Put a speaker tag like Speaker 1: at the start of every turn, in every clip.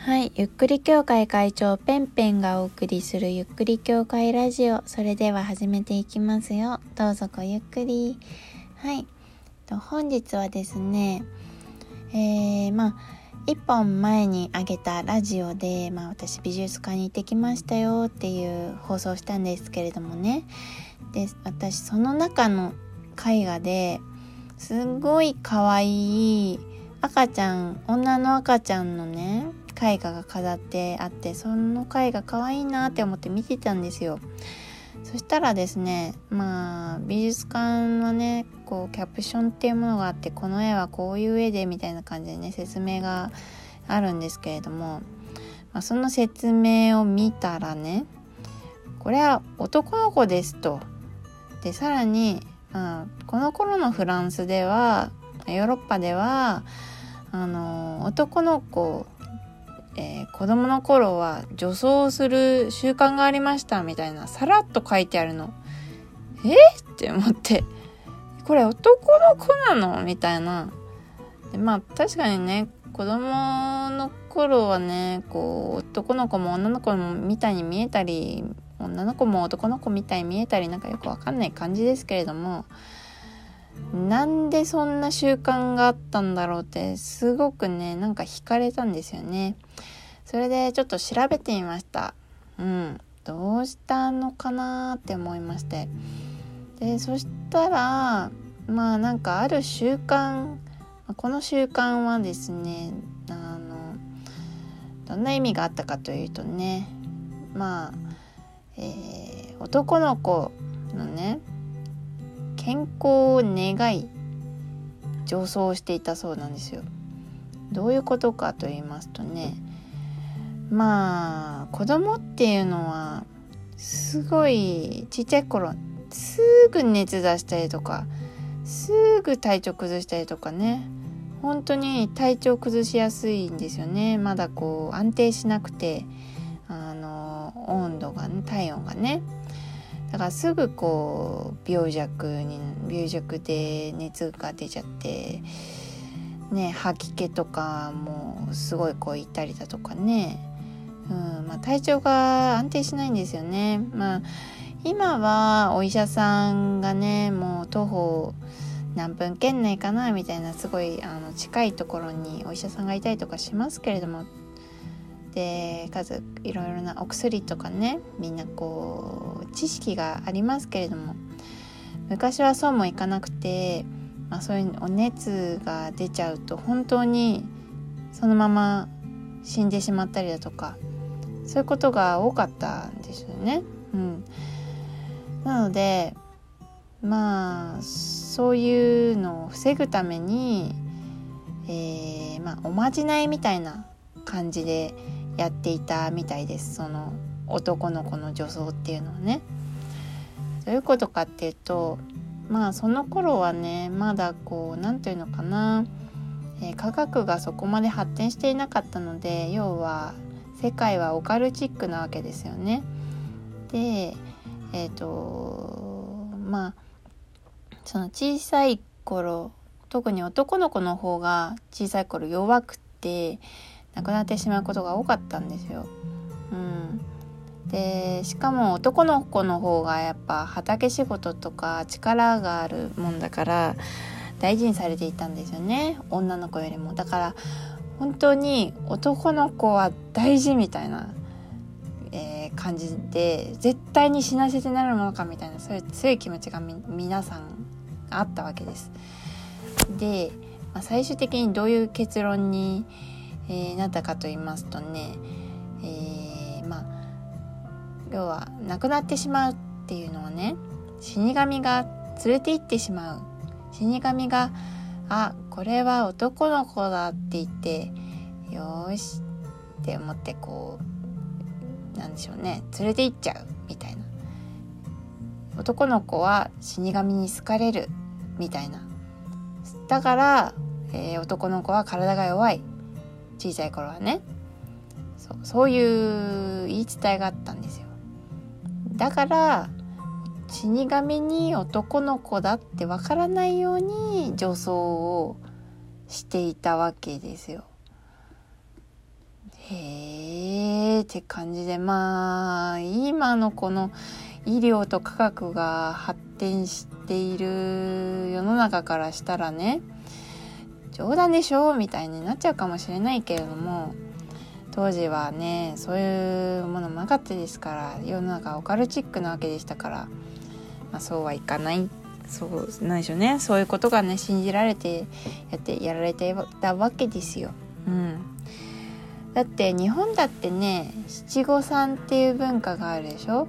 Speaker 1: はい、ゆっくり協会会長ペンペンがお送りするゆっくり協会ラジオ。それでは始めていきますよ。どうぞごゆっくり。はい。本日はですね、えー、まあ、一本前にあげたラジオで、まあ私美術館に行ってきましたよっていう放送したんですけれどもね。で、私その中の絵画ですごい可愛い赤ちゃん、女の赤ちゃんのね、絵画が飾ってあってその絵画可愛いなって思って見てたんですよ。そしたらですねまあ美術館はねこうキャプションっていうものがあってこの絵はこういう絵でみたいな感じでね説明があるんですけれども、まあ、その説明を見たらねこれは男の子ですと。でさらに、まあ、この頃のフランスではヨーロッパではあの男の子えー、子供の頃は女装する習慣がありましたみたいなさらっと書いてあるの。えって思って。これ男の子なの？みたいな。でまあ確かにね子供の頃はねこう男の子も女の子もみたいに見えたり女の子も男の子みたいに見えたりなんかよくわかんない感じですけれどもなんでそんな習慣があったんだろうってすごくねなんか惹かれたんですよね。それでちょっと調べてみました。うんどうしたのかなって思いまして。でそしたらまあなんかある習慣この習慣はですねあのどんな意味があったかというとねまあ、えー、男の子のね健康を願い上層していたそうなんですよ。どういうことかと言いますとねまあ子供っていうのはすごいちっちゃい頃すぐ熱出したりとかすぐ体調崩したりとかね本当に体調崩しやすいんですよねまだこう安定しなくてあの温度がね体温がねだからすぐこう病弱に病弱で熱が出ちゃってね吐き気とかもすごいこういったりだとかね、うんまあ、体調が安定しないんですよね。まあ今はお医者さんがねもう徒歩何分圏内かなみたいなすごいあの近いところにお医者さんがいたりとかしますけれどもで数いろいろなお薬とかねみんなこう知識がありますけれども昔はそうもいかなくて、まあ、そういうお熱が出ちゃうと本当にそのまま死んでしまったりだとかそういうことが多かったんですよね。うん、なのでまあそういうのを防ぐために、えーまあ、おまじないみたいな感じでやっていたみたいですその男の子の女装っていうのはね。どういうことかっていうとまあその頃はねまだこう何て言うのかな、えー、科学がそこまで発展していなかったので要は世界はオカルチックなわけですよね。でえっ、ー、とまあその小さい頃特に男の子の方が小さい頃弱くて亡くなってしまうことが多かったんですよ。うん、でしかも男の子の方がやっぱ畑仕事とか力があるもんだから大事にされていたんですよね女の子よりも。だから本当に男の子は大事みたいな、えー、感じで絶対に死なせてなるものかみたいなそういう強い気持ちが皆さんあったわけです。で、まあ、最終的にどういう結論にえー、なったかと言いますとね、えー、まあ要は亡くなってしまうっていうのはね死神が連れて行ってしまう。死神が「あこれは男の子だ」って言って「よし」って思ってこうなんでしょうね連れて行っちゃうみたいな。男の子は死神に好かれるみたいな。だから、えー、男の子は体が弱い。小さい頃はね。そうそういう言い伝えがあったんですよ。だから死神に男の子だってわからないように女装をしていたわけですよ。へって感じでまあ今のこの医療と科学が発展している世の中からしたらね冗談でしょみたいになっちゃうかもしれないけれども当時はねそういうものもなかったですから世の中オカルチックなわけでしたから、まあ、そうはいかない。そうなんでしょうね。そういうことがね信じられてやってやられてたわけですよ。うん、だって日本だってね七五三っていう文化があるでしょ？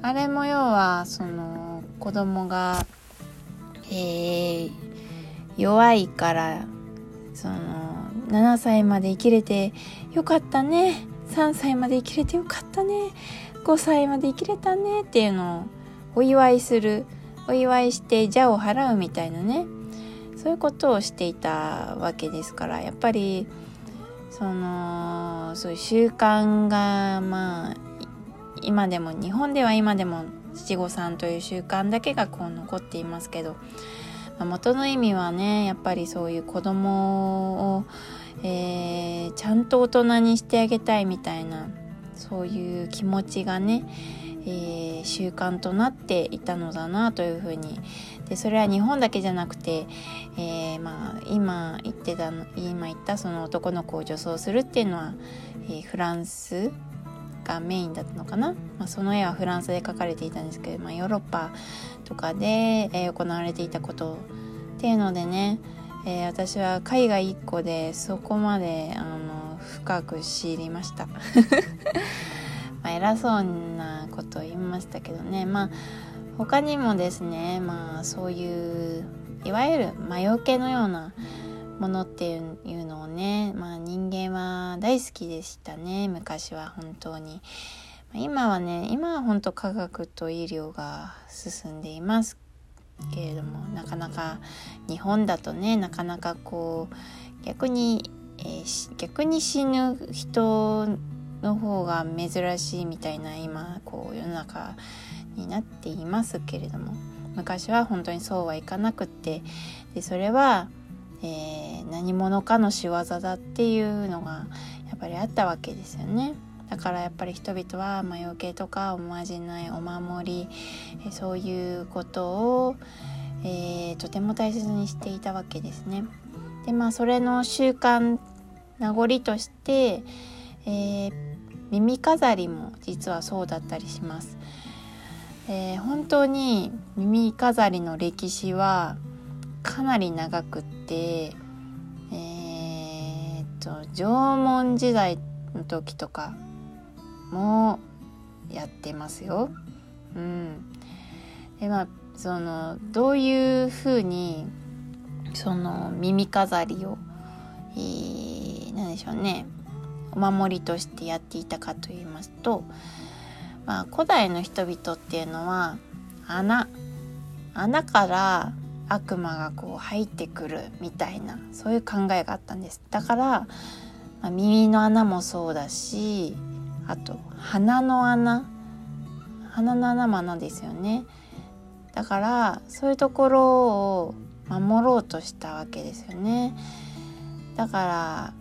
Speaker 1: あれも要はその子供が、えー、弱いからその7歳まで生きれてよかったね。3歳まで生きれてよかったね。5歳まで生きれたね。っていうのをお祝いする。お祝いして邪を払うみたいなね。そういうことをしていたわけですからやっぱりそのそういう習慣がまあ今でも日本では今でも七五三という習慣だけがこう残っていますけど、まあ、元の意味はねやっぱりそういう子供をえー、ちゃんと大人にしてあげたいみたいなそういう気持ちがね、えー、習慣となっていたのだなというふうに。でそれは日本だけじゃなくて、えー、まあ、今言ってた今言ったその男の子を女装するっていうのは、えフランスがメインだったのかな、まあ、その絵はフランスで描かれていたんですけど、まあ、ヨーロッパとかで、え行われていたことっていうのでねえー、私は海外1個でそこまであの深く知りました。ま偉そうなことを言いましたけどね。まあ他にもですねまあそういういわゆる魔除けのようなものっていうのをね、まあ、人間は大好きでしたね昔は本当に。今はね今は本当科学と医療が進んでいますけれどもなかなか日本だとねなかなかこう逆に、えー、逆に死ぬ人の方が珍しいみたいな今こう世の中になっていますけれども昔は本当にそうはいかなくってでそれは、えー、何者かの仕業だっていうのがやっぱりあったわけですよね。だからやっぱり人々は魔除けとかおまじないお守りえそういうことを、えー、とても大切にしていたわけですね。でまあそれの習慣名残として、えー、耳飾りも実はそうだったりします。えー、本当に耳飾りの歴史はかなり長くって、えー、っと縄文時代の時とかもやってますよ。うん、でまあそのどういうふうにその耳飾りを、えー、何でしょうねお守りとしてやっていたかと言いますと、まあ、古代の人々っていうのは穴穴から悪魔がこう入ってくるみたいなそういう考えがあったんです。だから、まあ、耳の穴もそうだしあと鼻の穴。鼻の穴も穴ですよね。だからそういうところを守ろうとしたわけですよね。だから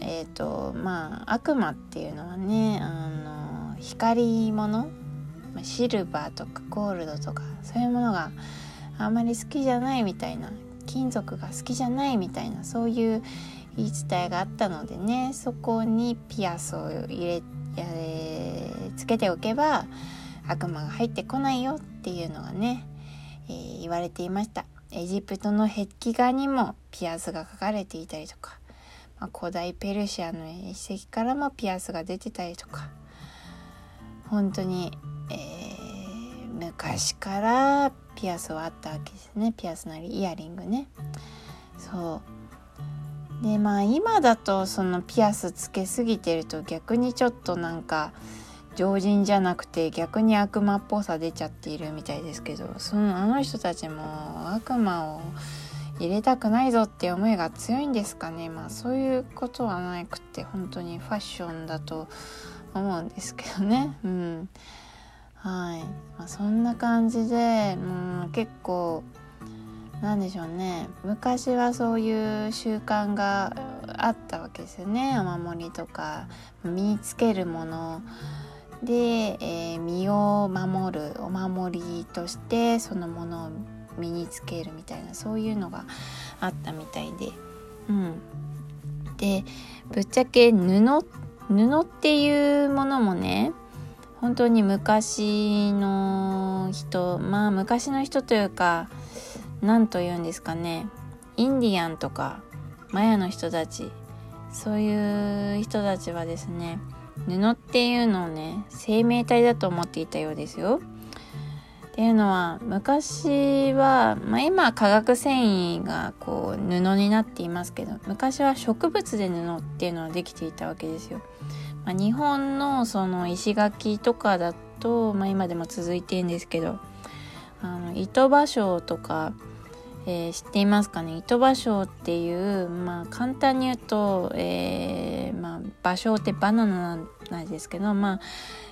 Speaker 1: えっ、ー、とまあ悪魔っていうのはねあの光り物シルバーとかゴールドとかそういうものがあんまり好きじゃないみたいな金属が好きじゃないみたいなそういう言い伝えがあったのでねそこにピアスを入れやつけておけば悪魔が入ってこないよっていうのがね、えー、言われていました。エジプトの壁画にもピアスが描かれていたりとか、まあ、古代ペルシアの遺跡からもピアスが出てたりとか本当に、えー、昔からピアスはあったわけですね。ピアスなりイヤリングね。そう。でまあ今だとそのピアスつけすぎてると逆にちょっとなんか常人じゃなくて逆に悪魔っぽさ出ちゃっているみたいですけどそのあの人たちも悪魔を入れたくないぞって思いが強いんですかね。まあそういうことはなくて本当にファッションだと思うんですけどね。うん。はい、まあ、そんな感じで、うん、結構何でしょうね。昔はそういう習慣があったわけですよね。お守りとか身につけるもの。で、えー、身を守るお守りとしてそのものを身につけるみたいなそういうのがあったみたいで。うん。でぶっちゃけ布布っていうものもね本当に昔の人まあ昔の人というか何と言うんですかねインディアンとかマヤの人たちそういう人たちはですね布っていうのをね生命体だと思っていたようですよ。っていうのは昔は、まあ、今化学繊維がこう布になっていますけど昔は植物で布っていうのはできていたわけですよ。まあ、日本のその石垣とかだと、まあ、今でも続いてるんですけど糸芭蕉とか、えー、知っていますかね？糸芭蕉っていう、まあ、簡単に言うと、えーまあ、芭蕉ってバナナなんですけど、まあ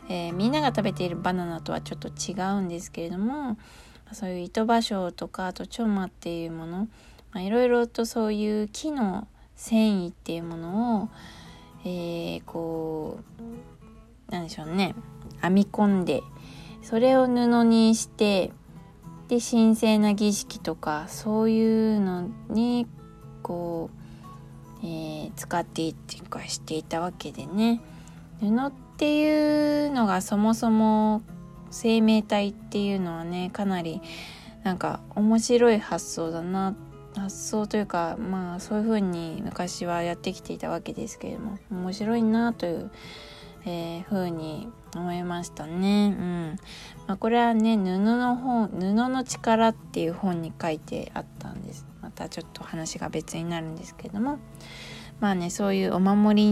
Speaker 1: えー、みんなが食べているバナナとはちょっと違うんですけれどもそういう糸芭蕉とかあとチョマっていうものいろいろとそういう木の繊維っていうものを、えー、こうなんでしょうね。編み込んでそれを布にしてで神聖な儀式とかそういうのにこう、えー、使っていっていうかしていたわけでね。布っていうのがそもそも生命体っていうのはねかなりなんか面白い発想だなって発想というかまあそういう風に昔はやってきていたわけですけれども面白いなという、えー、風に思いましたね。うんまあ、これはね布の本「布の力」っていう本に書いてあったんです。またちょっと話が別になるんですけれどもまあねそういうお守りに